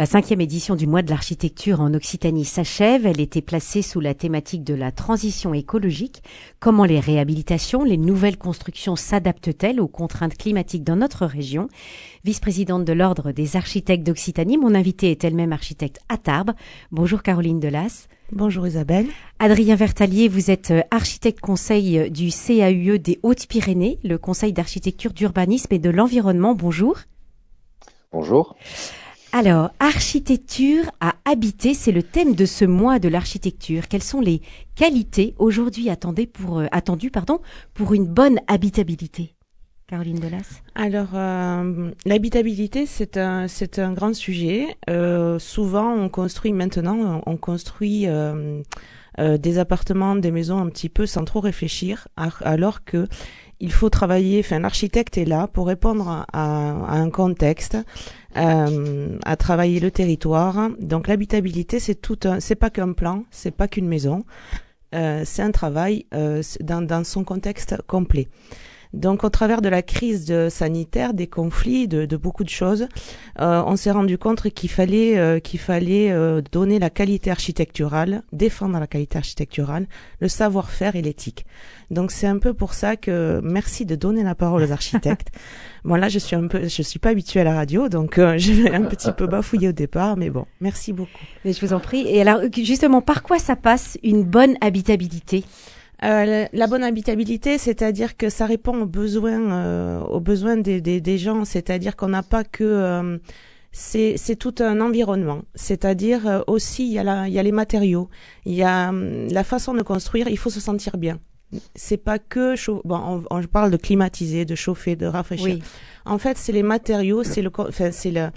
La cinquième édition du mois de l'architecture en Occitanie s'achève. Elle était placée sous la thématique de la transition écologique. Comment les réhabilitations, les nouvelles constructions s'adaptent-elles aux contraintes climatiques dans notre région? Vice-présidente de l'Ordre des architectes d'Occitanie, mon invitée est elle-même architecte à Tarbes. Bonjour Caroline Delas. Bonjour Isabelle. Adrien Vertalier, vous êtes euh, architecte conseil euh, du CAUE des Hautes-Pyrénées, le Conseil d'architecture, d'urbanisme et de l'environnement. Bonjour. Bonjour. Alors, architecture à habiter, c'est le thème de ce mois de l'architecture. Quelles sont les qualités aujourd'hui attendues pour, euh, attendues, pour une bonne habitabilité? Caroline Delas Alors, euh, l'habitabilité, c'est un, c'est un grand sujet. Euh, souvent, on construit maintenant, on construit des appartements, des maisons un petit peu sans trop réfléchir, alors que il faut travailler, enfin l'architecte est là pour répondre à, un contexte, euh, à travailler le territoire. Donc l'habitabilité, c'est tout un, c'est pas qu'un plan, c'est pas qu'une maison, euh, c'est un travail euh, dans, dans son contexte complet. Donc, au travers de la crise de sanitaire, des conflits, de, de beaucoup de choses, euh, on s'est rendu compte qu'il fallait euh, qu'il fallait euh, donner la qualité architecturale, défendre la qualité architecturale, le savoir-faire et l'éthique. Donc, c'est un peu pour ça que merci de donner la parole aux architectes. bon, là, je suis un peu, je suis pas habituée à la radio, donc je vais un petit peu bafouiller au départ, mais bon, merci beaucoup. Mais je vous en prie. Et alors, justement, par quoi ça passe une bonne habitabilité? Euh, la bonne habitabilité, c'est-à-dire que ça répond aux besoins, euh, aux besoins des, des, des gens, c'est-à-dire qu'on n'a pas que euh, c'est, c'est tout un environnement, c'est-à-dire euh, aussi il y a la, il y a les matériaux, il y a hum, la façon de construire, il faut se sentir bien. C'est pas que bon, on, parle de climatiser, de chauffer, de rafraîchir. En fait, c'est les matériaux, c'est le, enfin, c'est le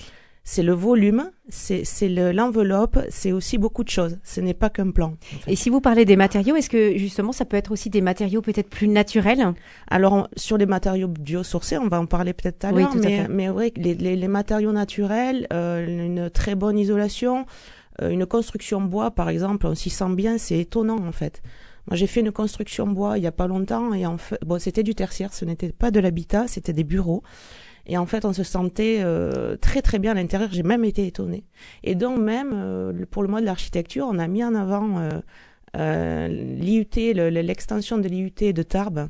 c'est le volume, c'est l'enveloppe, c'est aussi beaucoup de choses. Ce n'est pas qu'un plan. Et si vous parlez des matériaux, est-ce que justement ça peut être aussi des matériaux peut-être plus naturels? Alors sur les matériaux biosourcés, on va en parler peut-être tout à l'heure, mais, mais oui, les, les, les, matériaux naturels, euh, une très bonne isolation, euh, une construction bois par exemple, on s'y sent bien, c'est étonnant en fait. Moi, j'ai fait une construction bois il y a pas longtemps et en fait, bon, c'était du tertiaire, ce n'était pas de l'habitat, c'était des bureaux. Et en fait, on se sentait euh, très très bien à l'intérieur. J'ai même été étonnée. Et donc même euh, pour le mois de l'architecture, on a mis en avant euh, euh l'IUT, l'extension de l'IUT de Tarbes.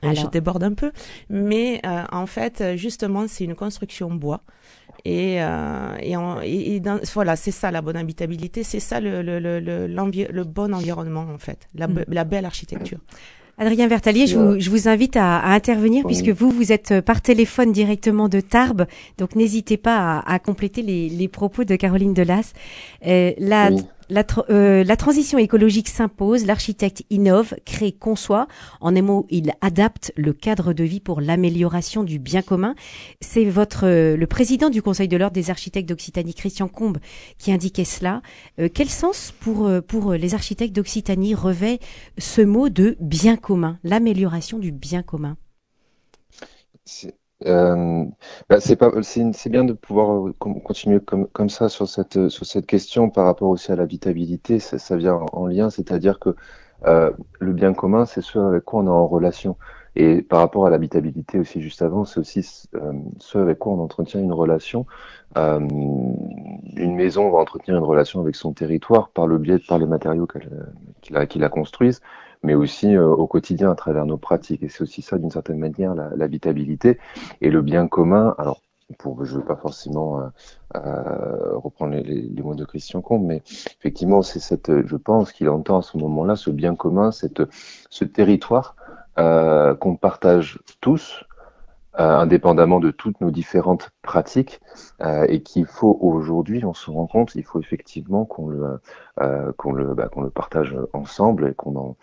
Alors. Je déborde un peu, mais en fait, justement, c'est une construction bois. Et, et, et, dans, voilà, c'est ça la bonne habitabilité, c'est ça le, le, le, le, bon environnement en fait, la, mm. la belle architecture. Adrien Vertalier, je vous, je vous invite à, à intervenir puisque vous, vous êtes par téléphone directement de Tarbes. Donc, n'hésitez pas à, à compléter les, les, propos de Caroline Delas. Euh, la, la, euh, la, transition écologique s'impose, l'architecte innove, crée, conçoit. En un mot, il adapte le cadre de vie pour l'amélioration du bien commun. C'est votre euh, le président du Conseil de l'ordre des architectes d'Occitanie, Christian Combe, qui indiquait cela. Euh, quel sens pour pour les architectes d'Occitanie revêt ce mot de bien commun, l'amélioration du bien commun? Euh, bah c'est pas, c'est bien de pouvoir euh, continuer comme, ça sur cette, sur cette question par rapport aussi à l'habitabilité. Ça, vient en lien, c'est-à-dire que euh, le bien commun, c'est ce avec quoi on est en relation. Et par rapport à l'habitabilité aussi juste avant, c'est aussi euh, ce avec quoi on entretient une relation. Euh, une maison va entretenir une relation avec son territoire par le biais par les matériaux qu'il a, qu'il a construisent mais aussi euh, au quotidien à travers nos pratiques. Et c'est aussi ça, d'une certaine manière, l'habitabilité et le bien commun. Alors, pour, je ne veux pas forcément euh, euh, reprendre les, les, mots de Christian Combe, mais effectivement, c'est cette, je pense qu'il entend à ce moment-là ce bien commun, cette, ce territoire euh, qu'on partage tous, euh, indépendamment de toutes nos différentes pratiques, et qu'il faut aujourd'hui, on se rend compte, il faut effectivement qu'on le, qu'on le, bah, qu'on le partage ensemble et qu'on en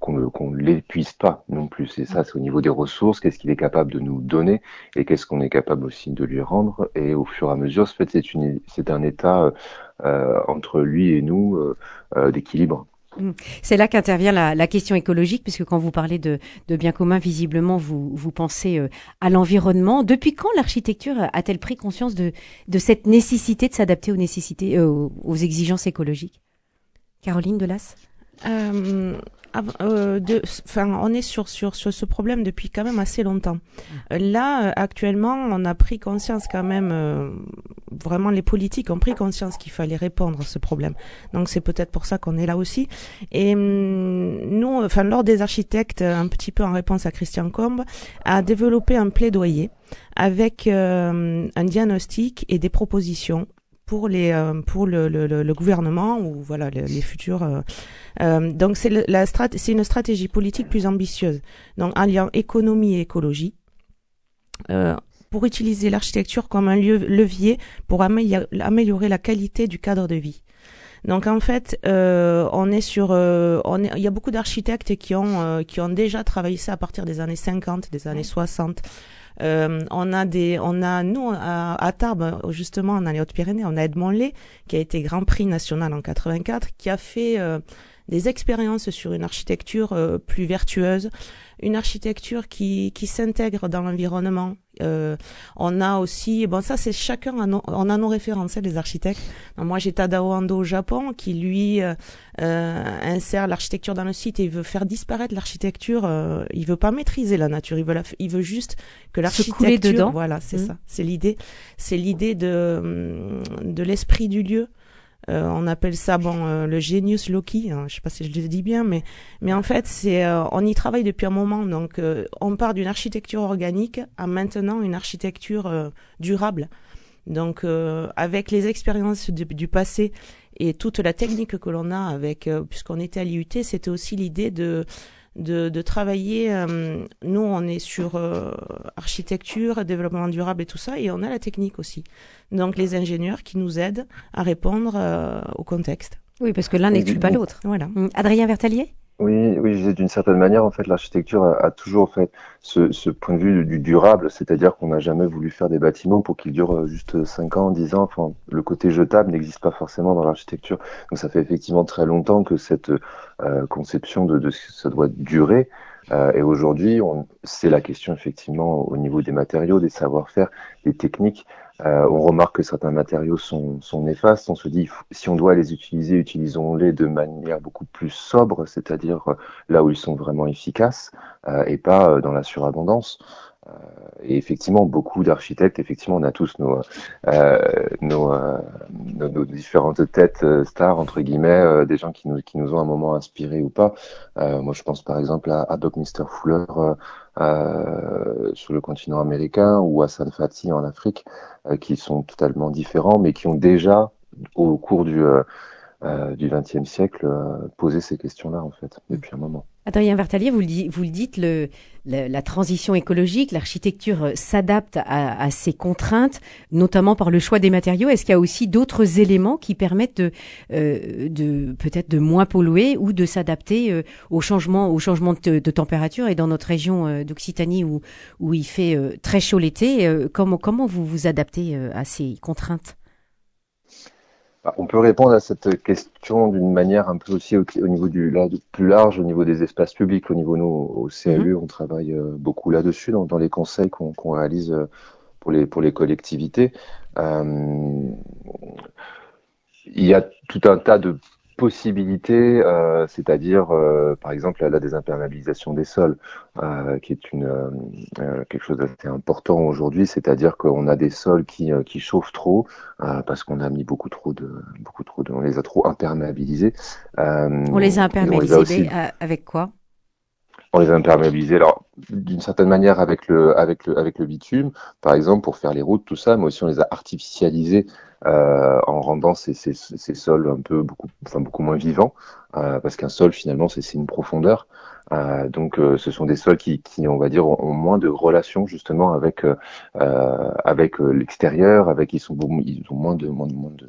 qu'on ne l'épuise pas non plus. C'est ça, c'est au niveau des ressources, qu'est-ce qu'il est capable de nous donner et qu'est-ce qu'on est capable aussi de lui rendre. Et au fur et à mesure, fait, c'est, un état euh, entre lui et nous euh, euh, d'équilibre. Mmh. C'est là qu'intervient la, la, question écologique, puisque quand vous parlez de, de bien commun, visiblement, vous, vous pensez euh, à l'environnement. Depuis quand l'architecture a-t-elle pris conscience de, de cette nécessité de s'adapter aux nécessités, euh, aux exigences écologiques? Caroline Delas? Euh, euh, de, enfin, on est sur, sur, sur ce problème depuis quand même assez longtemps. Euh, là, actuellement, on a pris conscience quand même, vraiment les politiques ont pris conscience qu'il fallait répondre à ce problème. Donc c'est peut-être pour ça qu'on est là aussi. Et hum, nous, enfin, lors des architectes, un petit peu en réponse à Christian Combe, a développé un plaidoyer avec un diagnostic et des propositions pour les euh, pour le, le, le, gouvernement ou voilà les, futurs. Euh, euh, donc c'est la c'est une stratégie politique plus ambitieuse. Donc en lien économie et écologie. pour utiliser l'architecture comme un lieu, levier pour améliorer la qualité du cadre de vie. Donc en fait, euh, on est sur, on il y a beaucoup d'architectes qui ont qui ont déjà travaillé ça à partir des années 50, des années 60. Euh, on a des, on a nous à, Tarbes justement en les Hautes-Pyrénées, on a Edmond Lé qui a été Grand Prix national en 84, qui a fait euh, des expériences sur une architecture euh, plus vertueuse, une architecture qui, qui s'intègre dans l'environnement. Euh, on a aussi, bon ça c'est chacun, on a nos références, les architectes. moi j'ai Tadao Ando au Japon qui lui euh, euh, insère l'architecture dans le site et il veut faire disparaître l'architecture. Euh, il veut pas maîtriser la nature, il veut, il veut juste que l'architecture, dedans. voilà, c'est mmh. ça, c'est l'idée, c'est l'idée de de l'esprit du lieu. Euh, on appelle ça bon euh, le genius loci. Hein, je sais pas si je le dis bien, mais mais en fait c'est euh, on y travaille depuis un moment. Donc on part d'une architecture organique à maintenant une architecture durable. Donc avec les expériences du, passé et toute la technique que l'on a avec puisqu'on était à l'IUT, c'était aussi l'idée de de, de travailler. Euh, nous, on est sur euh, architecture, développement durable et tout ça, et on a la technique aussi. Donc, les ingénieurs qui nous aident à répondre euh, au contexte. Oui, parce que l'un n'exclut pas l'autre. Voilà. Adrien Vertalier? Oui, oui, d'une certaine manière, en fait, l'architecture a, toujours fait ce, ce, point de vue du durable, c'est-à-dire qu'on n'a jamais voulu faire des bâtiments pour qu'ils durent euh, juste 5 ans, 10 ans. Enfin, le côté jetable n'existe pas forcément dans l'architecture. Donc, ça fait effectivement très longtemps que cette euh, conception de, de ça doit durer. Euh, et aujourd'hui, c'est la question effectivement au niveau des matériaux, des savoir-faire, des techniques. Euh, on remarque que certains matériaux sont, néfastes. On se dit, si on doit les utiliser, utilisons-les de manière beaucoup plus sobre, c'est-à-dire euh, là où ils sont vraiment efficaces, et pas dans la surabondance. Et effectivement, beaucoup d'architectes, effectivement, on a tous nos, nos, nos, différentes têtes stars, entre guillemets, des gens qui nous, qui nous ont un moment inspirés ou pas. moi, je pense par exemple à, à Buckminster Fuller, euh, sur le continent américain ou à San Fati en Afrique, euh, qui sont totalement différents, mais qui ont déjà, au cours du euh, euh, du XXe siècle euh, poser ces questions-là, en fait, depuis un moment. Adrien Vertalier, vous le, dites, la transition écologique, l'architecture s'adapte à, ces contraintes, notamment par le choix des matériaux. Est-ce qu'il y a aussi d'autres éléments qui permettent de, euh, peut-être de moins polluer ou de s'adapter euh, au changement, de, température? Et dans notre région euh, d'Occitanie où, où il fait très chaud l'été, comment, comment vous vous adaptez à ces contraintes? On peut répondre à cette question d'une manière un peu aussi au, niveau du là, plus large, au niveau des espaces publics. Au niveau nous, au CLU, mhm. on travaille euh, beaucoup là-dessus dans, les conseils qu'on réalise euh, pour les pour les collectivités. Euh, il y a tout un tas de possibilités, euh, c'est-à-dire euh, par exemple la désimperméabilisation des sols, euh, qui est une quelque chose d'assez important aujourd'hui, c'est-à-dire qu'on a des sols qui, qui chauffent trop parce qu'on a mis beaucoup trop de beaucoup trop de, on les a trop imperméabilisés. on les a imperméabilisés avec quoi? On les a imperméabilisés alors d'une certaine manière avec le avec le avec le bitume par exemple pour faire les routes tout ça mais aussi on les a artificialisés euh, en rendant ces, ces, ces, sols un peu beaucoup enfin beaucoup moins vivants euh, parce qu'un sol finalement c'est une profondeur. Euh, donc euh, ce sont des sols qui, qui on va dire ont, moins de relations justement avec euh, avec l'extérieur avec ils sont ils ont moins de moins de, moins de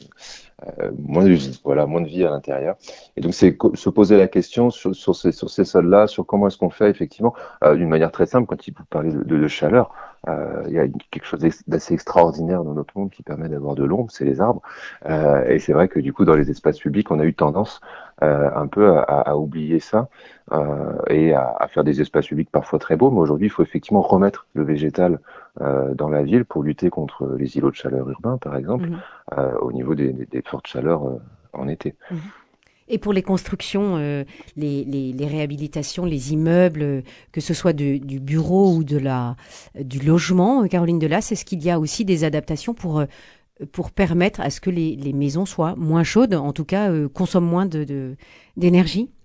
euh, moins de vie, voilà, moins de vie à l'intérieur. Et donc c'est se poser la question sur, sur ces, sur ces sols-là, sur comment est-ce qu'on fait effectivement, euh, d'une manière très simple, quand il vous parlez de, de, chaleur, euh, il y a quelque chose d'assez extraordinaire dans notre monde qui permet d'avoir de l'ombre, c'est les arbres. Euh, et c'est vrai que du coup, dans les espaces publics, on a eu tendance euh, un peu à, à, oublier ça euh, et à, à, faire des espaces publics parfois très beaux. Mais aujourd'hui, il faut effectivement remettre le végétal euh, dans la ville pour lutter contre les îlots de chaleur urbains, par exemple, mmh. au niveau des, des, des, fortes chaleurs en été. Mmh. Et pour les constructions, euh, les, les, les, réhabilitations, les immeubles, euh, que ce soit du, du bureau ou de la, du logement, Caroline Delas, est-ce qu'il y a aussi des adaptations pour, pour permettre à ce que les, les maisons soient moins chaudes, en tout cas consomment moins d'énergie de, bah,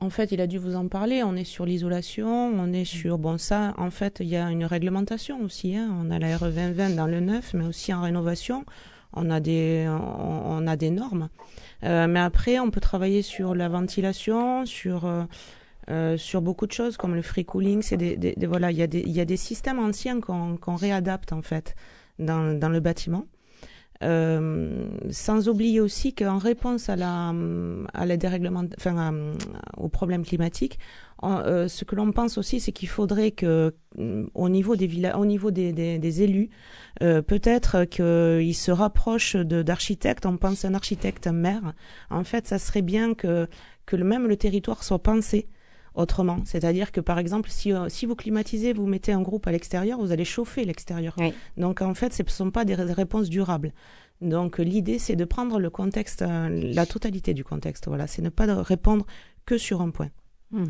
en fait, il a dû vous en parler. On est sur l'isolation, on est sur bon ça. En fait, il y a une réglementation aussi. Hein. On a la RE 2020 dans le neuf, mais aussi en rénovation, on a des on, a des normes. Euh, mais après, on peut travailler sur la ventilation, sur euh, euh sur beaucoup de choses comme le free cooling. C'est des, des, voilà, il y a des il y a des systèmes anciens qu'on qu'on réadapte en fait dans dans le bâtiment. Euh, sans oublier aussi qu'en réponse à la, à la dérèglement, enfin, au problème climatique, euh, ce que l'on pense aussi, c'est qu'il faudrait que, au niveau des villas, au niveau des, élus, euh, peut-être qu'ils se rapprochent d'architectes. On pense à un architecte, maire. En fait, ça serait bien que que même le territoire soit pensé autrement. C'est-à-dire que par exemple, si, euh, si vous climatisez, vous mettez un groupe à l'extérieur, vous allez chauffer l'extérieur. Donc en fait, ce ne sont pas des réponses durables. Donc l'idée, c'est de prendre le contexte, euh, la totalité du contexte. Voilà, c'est ne pas répondre que sur un point. Hmm.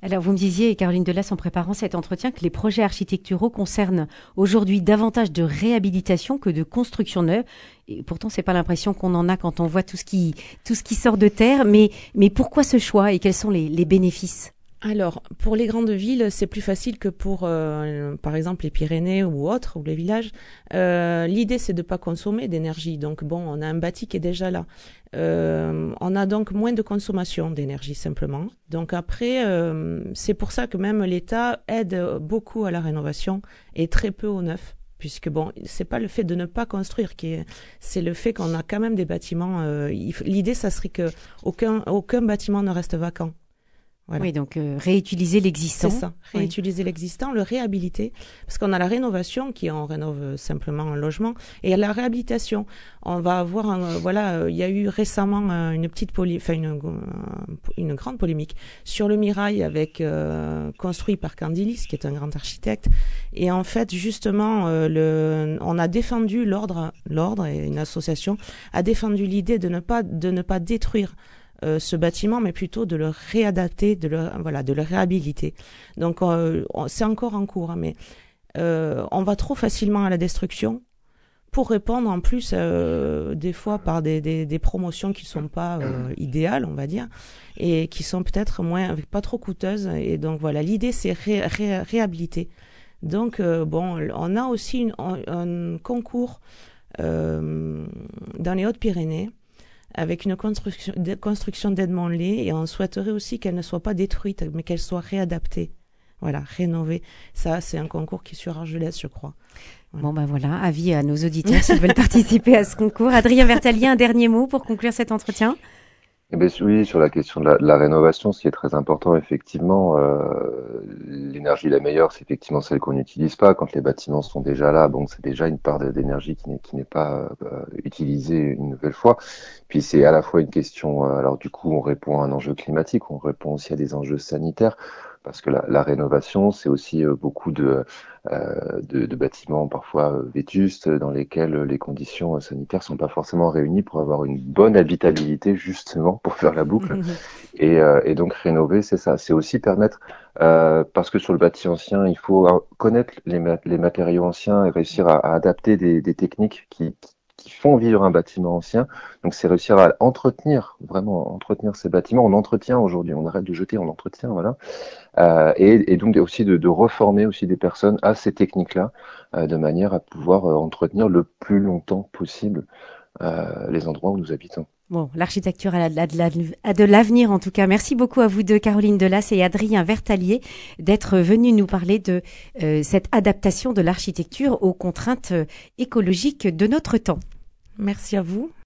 Alors, vous me disiez, Caroline Delas, en préparant cet entretien, que les projets architecturaux concernent aujourd'hui davantage de réhabilitation que de construction neuve. Et pourtant, c'est pas l'impression qu'on en a quand on voit tout ce qui, tout ce qui sort de terre. Mais, mais pourquoi ce choix et quels sont les, les bénéfices? Alors, pour les grandes villes, c'est plus facile que pour, euh, par exemple, les Pyrénées ou autres, ou les villages. Euh, L'idée, c'est de pas consommer d'énergie. Donc, bon, on a un bâti qui est déjà là. Euh, on a donc moins de consommation d'énergie, simplement. Donc, après, euh, c'est pour ça que même l'État aide beaucoup à la rénovation et très peu au neuf puisque bon, c'est pas le fait de ne pas construire qui est, c'est le fait qu'on a quand même des bâtiments. Euh, L'idée, ça serait que aucun aucun bâtiment ne reste vacant. Oui, donc euh, réutiliser l'existant. C'est ça, réutiliser l'existant, le réhabiliter, parce qu'on a la rénovation qui on rénove simplement un logement, et la réhabilitation, on va avoir, un, voilà, euh, il y a eu récemment euh, une petite poly, enfin une, une grande polémique sur le Mirail avec construit par Candilis, qui est un grand architecte, et en fait justement, le, on a défendu l'ordre, l'ordre et une association a défendu l'idée de ne pas de ne pas détruire euh, ce bâtiment, mais plutôt de le réadapter, de le voilà, de le réhabiliter. Donc euh, c'est encore en cours, hein, mais euh, on va trop facilement à la destruction pour répondre en plus des fois par des, des, des, promotions qui sont pas idéales, on va dire, et qui sont peut-être moins pas trop coûteuses. Et donc voilà, l'idée c'est ré, réhabiliter. Donc bon, on a aussi une, un, concours dans les Hautes-Pyrénées avec une construction, construction d'Edmond-Lé et on souhaiterait aussi qu'elle ne soit pas détruite, mais qu'elle soit réadaptée. Voilà, rénovée. Ça, c'est un concours qui est sur Argelès, je crois. Bon, ben voilà, avis à nos auditeurs s'ils veulent participer à ce concours. Adrien Vertalier, un dernier mot pour conclure cet entretien? Eh bien, oui, sur la question de la, rénovation, ce qui est très important, effectivement, euh, l'énergie la meilleure, c'est effectivement celle qu'on n'utilise pas. Quand les bâtiments sont déjà là, bon, c'est déjà une part d'énergie qui n'est pas euh, utilisée une nouvelle fois. Puis c'est à la fois une question, euh, alors du coup, on répond à un enjeu climatique, on répond aussi à des enjeux sanitaires parce que la, la rénovation, c'est aussi euh, beaucoup de, euh, de, de, bâtiments parfois euh, vétustes dans lesquels les conditions sanitaires sont pas forcément réunies pour avoir une bonne habitabilité, justement, pour faire la boucle. Mhm. Et, et, donc rénover, c'est ça, c'est aussi permettre, parce que sur le bâti ancien, il faut connaître les, les matériaux anciens et réussir à, à adapter des, des techniques qui, qui font vivre un bâtiment ancien. Donc c'est réussir à entretenir, vraiment entretenir ces bâtiments. On entretient aujourd'hui, on arrête de jeter, on entretient, voilà. Euh, et, donc aussi de, de, reformer aussi des personnes à ces techniques-là, euh, de manière à pouvoir euh, entretenir le plus longtemps possible euh, les endroits où nous habitons. Bon, l'architecture a, de l'avenir en tout cas. Merci beaucoup à vous deux, Caroline Delas et Adrien Vertalier, d'être venus nous parler de euh, cette adaptation de l'architecture aux contraintes euh, écologiques de notre temps. Merci à vous.